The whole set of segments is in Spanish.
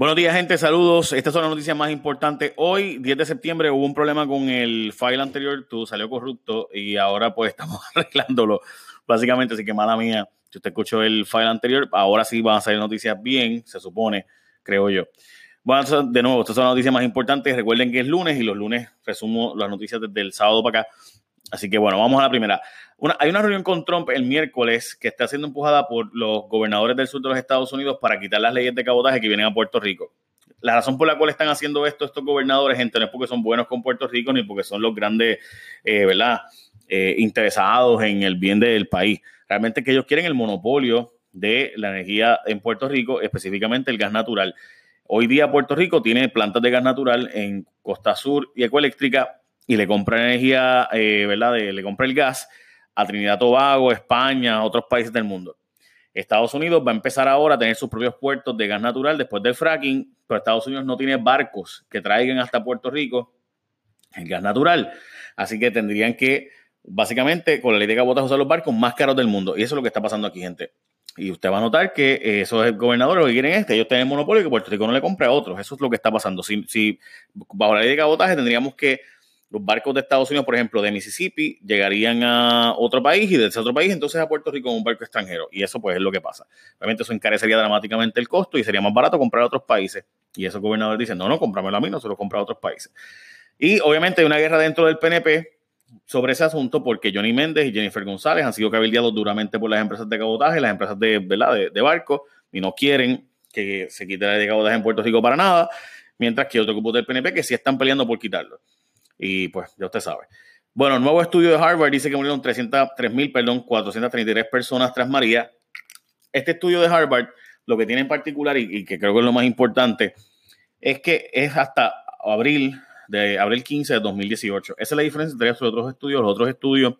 Buenos días, gente. Saludos. Estas son las noticias más importantes. Hoy, 10 de septiembre, hubo un problema con el file anterior. Tú salió corrupto y ahora pues estamos arreglándolo. Básicamente, así que mala mía. Si usted escuchó el file anterior, ahora sí van a salir noticias bien, se supone, creo yo. Bueno, de nuevo, estas son las noticias más importantes. Recuerden que es lunes y los lunes resumo las noticias desde el sábado para acá. Así que bueno, vamos a la primera. hay una reunión con Trump el miércoles que está siendo empujada por los gobernadores del sur de los Estados Unidos para quitar las leyes de cabotaje que vienen a Puerto Rico. La razón por la cual están haciendo esto estos gobernadores, gente, no es porque son buenos con Puerto Rico ni porque son los grandes, eh, ¿verdad? Eh, interesados en el bien del país. Realmente que ellos quieren el monopolio de la energía en Puerto Rico, específicamente el gas natural. Hoy día Puerto Rico tiene plantas de gas natural en Costa Sur y Ecoeléctrica y le compra energía, eh, ¿verdad? le compra el gas a Trinidad Tobago, España, otros países del mundo. Estados Unidos va a empezar ahora a tener sus propios puertos de gas natural después del fracking, pero Estados Unidos no tiene barcos que traigan hasta Puerto Rico el gas natural. Así que tendrían que, básicamente, con la ley de cabotaje, usar los barcos más caros del mundo. Y eso es lo que está pasando aquí, gente. Y usted va a notar que esos gobernadores lo que quieren es ellos tengan monopolio y que Puerto Rico no le compre a otros. Eso es lo que está pasando. Si, si bajo la ley de cabotaje tendríamos que los barcos de Estados Unidos, por ejemplo, de Mississippi, llegarían a otro país y de ese otro país entonces a Puerto Rico en un barco extranjero. Y eso pues es lo que pasa. Obviamente eso encarecería dramáticamente el costo y sería más barato comprar a otros países. Y esos gobernadores dicen, no, no, cómpramelo a mí, no se lo compra a otros países. Y obviamente hay una guerra dentro del PNP sobre ese asunto porque Johnny Méndez y Jennifer González han sido cabildeados duramente por las empresas de cabotaje, las empresas de, ¿verdad? de, de barco, y no quieren que se quite la de cabotaje en Puerto Rico para nada, mientras que otros grupos del PNP que sí están peleando por quitarlo. Y pues, ya usted sabe. Bueno, el nuevo estudio de Harvard dice que murieron 303.000, perdón, 433 personas tras María. Este estudio de Harvard, lo que tiene en particular, y, que creo que es lo más importante, es que es hasta abril, de abril 15 de 2018. Esa es la diferencia entre los otros estudios. Los otros estudios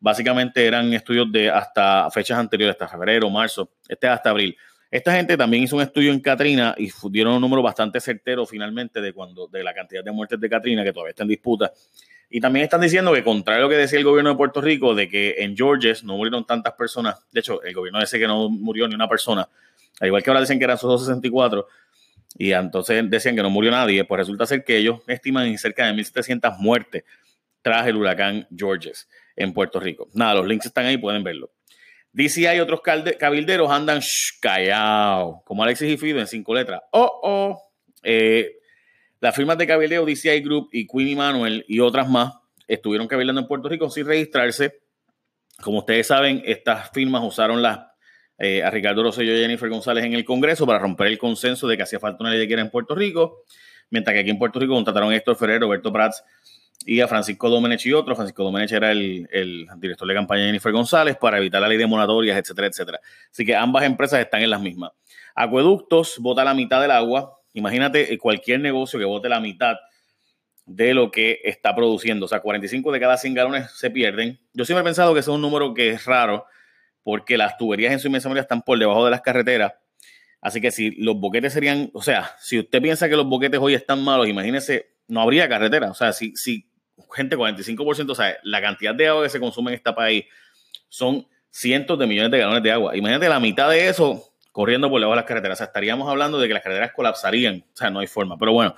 básicamente eran estudios de hasta fechas anteriores, hasta febrero, marzo. Este es hasta abril. Esta gente también hizo un estudio en Katrina y dieron un número bastante certero finalmente de cuando de la cantidad de muertes de Katrina que todavía está en disputa. Y también están diciendo que contrario a lo que decía el gobierno de Puerto Rico de que en Georgia no murieron tantas personas, de hecho el gobierno dice que no murió ni una persona, al igual que ahora dicen que eran esos 264 y entonces decían que no murió nadie, pues resulta ser que ellos estiman en cerca de 1.700 muertes tras el huracán Georges en Puerto Rico. Nada, los links están ahí, pueden verlo. DCI y otros cabilderos andan callados, como Alexis y Fido en cinco letras. Oh, oh. Eh, las firmas de cabildeo DCI Group y Queen Manuel y otras más estuvieron cabildando en Puerto Rico sin registrarse. Como ustedes saben, estas firmas usaron las, eh, a Ricardo Rosselló y Jennifer González en el Congreso para romper el consenso de que hacía falta una ley de quiera en Puerto Rico, mientras que aquí en Puerto Rico contrataron a Héctor Ferrer, Roberto Prats y a Francisco Domenech y otro. Francisco Domenech era el, director de campaña de Jennifer González para evitar la ley de moratorias, etcétera, etcétera. Así que ambas empresas están en las mismas. Acueductos vota la mitad del agua. Imagínate eh, cualquier negocio que vote la mitad de lo que está produciendo. O sea, 45 de cada 100 galones se pierden. Yo siempre he pensado que ese es un número que es raro porque las tuberías en su inmensa mayoría están por debajo de las carreteras. Así que si los boquetes serían, o sea, si usted piensa que los boquetes hoy están malos, imagínese, no habría carretera. O sea, si, si gente, 45%, o sea, la cantidad de agua que se consume en este país son cientos de millones de galones de agua. Imagínate la mitad de eso corriendo por debajo de las carreteras. O sea, estaríamos hablando de que las carreteras colapsarían. O sea, no hay forma. Pero bueno,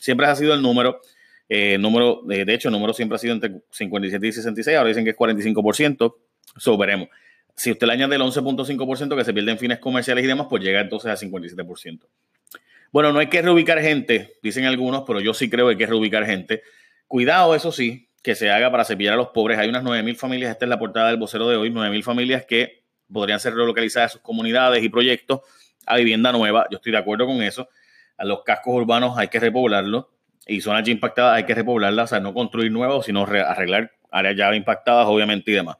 siempre ha sido el número. Eh, número de, hecho, el número siempre ha sido entre 57 y 66. Ahora dicen que es 45%. Eso veremos. Si usted le añade el 11.5% que se pierde en fines comerciales y demás, pues llega entonces a 57%. Bueno, no hay que reubicar gente, dicen algunos, pero yo sí creo que hay que reubicar gente. Cuidado, eso sí, que se haga para cepillar a los pobres. Hay unas 9.000 familias, esta es la portada del vocero de hoy, 9.000 familias que podrían ser relocalizadas a sus comunidades y proyectos a vivienda nueva. Yo estoy de acuerdo con eso. A los cascos urbanos hay que repoblarlos y zonas ya impactadas hay que repoblarlas, o sea, no construir nuevos, sino arreglar áreas ya impactadas, obviamente, y demás.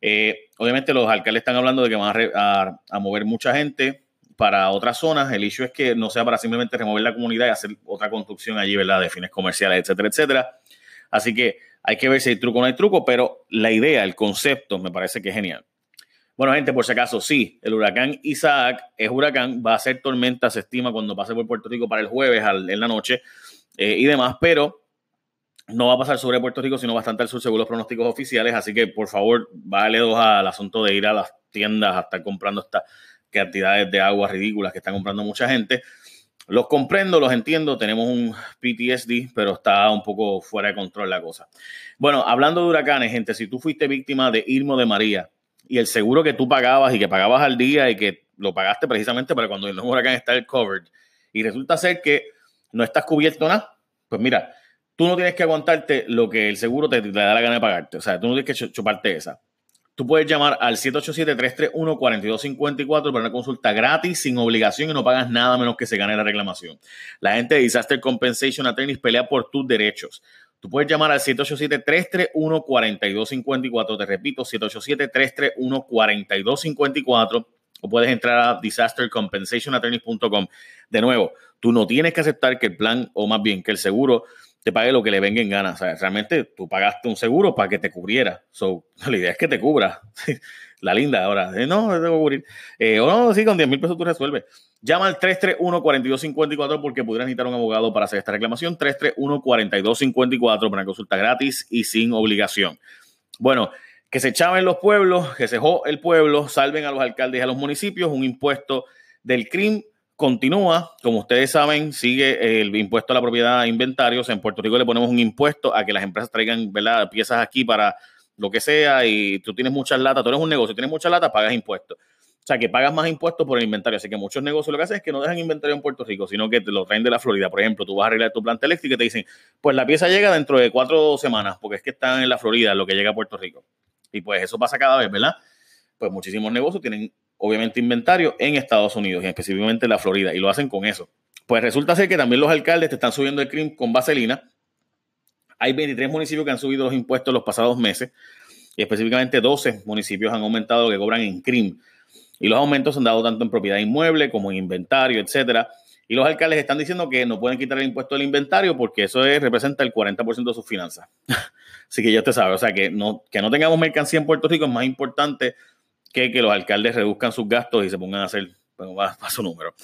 Eh, obviamente los alcaldes están hablando de que van a, a, mover mucha gente para otras zonas. El issue es que no sea para simplemente remover la comunidad y hacer otra construcción allí, ¿verdad? De fines comerciales, etcétera, etcétera. Así que hay que ver si hay truco o no hay truco, pero la idea, el concepto, me parece que es genial. Bueno, gente, por si acaso, sí, el huracán Isaac es huracán, va a ser tormenta, se estima cuando pase por Puerto Rico para el jueves en la noche eh, y demás, pero no va a pasar sobre Puerto Rico, sino bastante al sur según los pronósticos oficiales. Así que, por favor, vale dos al asunto de ir a las tiendas a estar comprando estas cantidades de agua ridículas que están comprando mucha gente. Los comprendo, los entiendo, tenemos un PTSD, pero está un poco fuera de control la cosa. Bueno, hablando de huracanes, gente, si tú fuiste víctima de Irmo de María y el seguro que tú pagabas y que pagabas al día y que lo pagaste precisamente para cuando el huracán está el covered y resulta ser que no estás cubierto nada, pues mira, tú no tienes que aguantarte lo que el seguro te, te da la gana de pagarte. O sea, tú no tienes que chuparte esa. Tú puedes llamar al 787-331-4254 para una consulta gratis, sin obligación y no pagas nada menos que se gane la reclamación. La gente de Disaster Compensation Attorneys pelea por tus derechos. Tú puedes llamar al 787-331-4254. Te repito, 787-331-4254. O puedes entrar a disastercompensationattorneys.com. De nuevo, tú no tienes que aceptar que el plan, o más bien que el seguro, te pague lo que le venga en gana. O sea, realmente tú pagaste un seguro para que te cubriera. So, la idea es que te cubra. la linda ahora. Eh, no, te cubrir. Eh, o no, sí, con 10 mil pesos tú resuelves. Llama al 331-4254 porque pudieras necesitar un abogado para hacer esta reclamación. 331-4254 para consulta gratis y sin obligación. Bueno, que se chaven los pueblos, que se jo el pueblo, salven a los alcaldes y a los municipios, un impuesto del crimen continúa. Como ustedes saben, sigue el impuesto a la propiedad inventarios. En Puerto Rico le ponemos un impuesto a que las empresas traigan piezas aquí para lo que sea y tú tienes muchas latas, tú eres un negocio, tienes muchas latas, pagas impuestos. O sea, que pagas más impuestos por el inventario. Así que muchos negocios lo que hacen es que no dejan inventario en Puerto Rico, sino que te lo traen de la Florida. Por ejemplo, tú vas a arreglar tu planta eléctrica y te dicen, pues la pieza llega dentro de cuatro semanas, porque es que están en la Florida, lo que llega a Puerto Rico. Y pues eso pasa cada vez, ¿verdad? Pues muchísimos negocios tienen obviamente inventario en Estados Unidos y específicamente en la Florida y lo hacen con eso. Pues resulta ser que también los alcaldes te están subiendo el crimen con vaselina. Hay 23 municipios que han subido los impuestos los pasados meses y específicamente 12 municipios han aumentado que cobran en crimen. Y los aumentos se han dado tanto en propiedad inmueble como en inventario, etcétera. Y los alcaldes están diciendo que no pueden quitar el impuesto del inventario porque eso representa el 40% de sus finanzas. Así que ya usted sabe, o sea, que no, que no tengamos mercancía en Puerto Rico es más importante que, que los alcaldes reduzcan sus gastos y se pongan a hacer bueno, va, su número.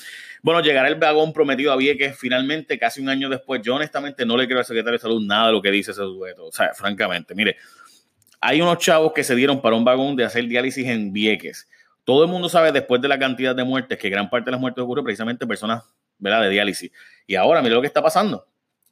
Bueno, llegará el vagón prometido a Vieques finalmente, casi un año después. Yo honestamente no le creo al secretario de salud nada de lo que dice ese sujeto. O sea, francamente, mire, hay unos chavos que se dieron para un vagón de hacer diálisis en Vieques. Todo el mundo sabe después de la cantidad de muertes que gran parte de las muertes ocurre precisamente personas de diálisis. Y ahora, mire lo que está pasando.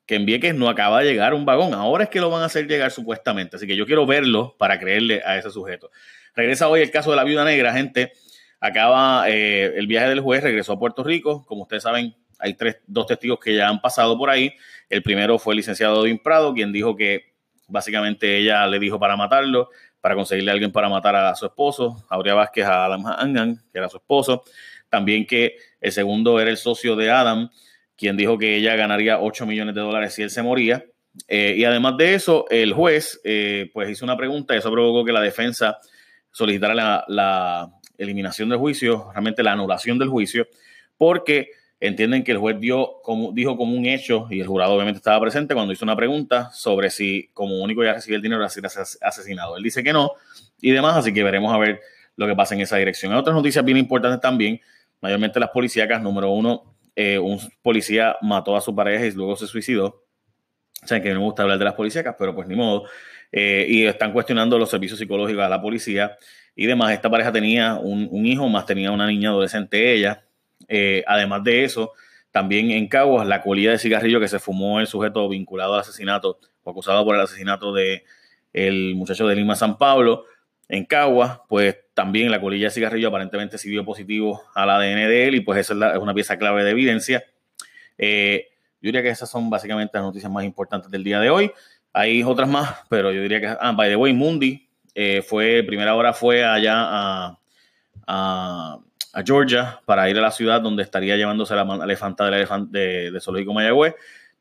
Que en Vieques no acaba de llegar un vagón. Ahora es que lo van a hacer llegar supuestamente. Así que yo quiero verlo para creerle a ese sujeto. Regresa hoy el caso de la viuda negra, gente. Acaba eh, el viaje del juez, regresó a Puerto Rico. Como ustedes saben, hay tres, dos testigos que ya han pasado por ahí. El primero fue el licenciado Odín Prado, quien dijo que básicamente ella le dijo para matarlo, para conseguirle a alguien para matar a su esposo. Aurea Vázquez a Adam Angan, que era su esposo. También que el segundo era el socio de Adam, quien dijo que ella ganaría 8 millones de dólares si él se moría. Eh, y además de eso, el juez eh, pues hizo una pregunta eso provocó que la defensa solicitar la, eliminación del juicio, realmente la anulación del juicio, porque entienden que el juez dio como, dijo como un hecho, y el jurado obviamente estaba presente cuando hizo una pregunta sobre si como único ya recibía el dinero era asesinado. Él dice que no y demás, así que veremos a ver lo que pasa en esa dirección. Hay otras noticias bien importantes también, mayormente las policíacas. Número uno, eh, un policía mató a su pareja y luego se suicidó. O sea, que no me gusta hablar de las policíacas, pero pues ni modo. Eh, y están cuestionando los servicios psicológicos a la policía y demás. Esta pareja tenía un, hijo, más tenía una niña adolescente ella. Eh, además de eso, también en Caguas, la colilla de cigarrillo que se fumó el sujeto vinculado al asesinato o acusado por el asesinato de el muchacho de Lima San Pablo en Caguas, pues también la colilla de cigarrillo aparentemente sí dio positivo al ADN de él y pues esa es, una pieza clave de evidencia. Eh, yo diría que esas son básicamente las noticias más importantes del día de hoy. Hay otras más, pero yo diría que. Ah, by the way, Mundi eh, fue, primera hora fue allá a, a, Georgia para ir a la ciudad donde estaría llevándose la elefanta del elefante de, de Zoológico Mayagüez.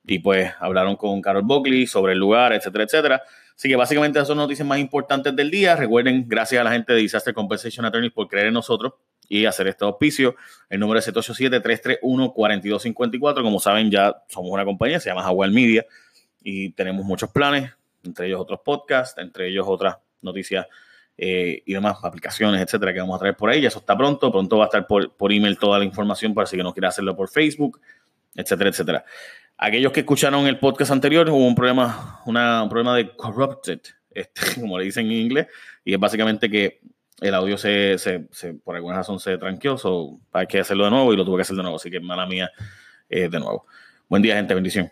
Y pues hablaron con Carol Buckley sobre el lugar, etcétera, etcétera. Así que básicamente esas son noticias más importantes del día. Recuerden, gracias a la gente de Disaster Compensation Attorneys por creer en nosotros y hacer este auspicio. El número es 787-331-4254. Como saben, ya somos una compañía, se llama Jaguar Media y tenemos muchos planes, entre ellos otros podcasts, entre ellos otras noticias eh, y demás aplicaciones, etcétera, que vamos a traer por ahí. Eso está pronto. Pronto va a estar por, por email toda la información para si que no quiera hacerlo por Facebook, etcétera, etcétera. Aquellos que escucharon el podcast anterior, hubo un problema, una, un problema de corrupted, este, como le dicen en inglés, y es básicamente que el audio se, se, por alguna razón se tranqueó, o hay que hacerlo de nuevo y lo tuve que hacer de nuevo, así que mala mía eh, de nuevo. Buen día, gente. Bendición.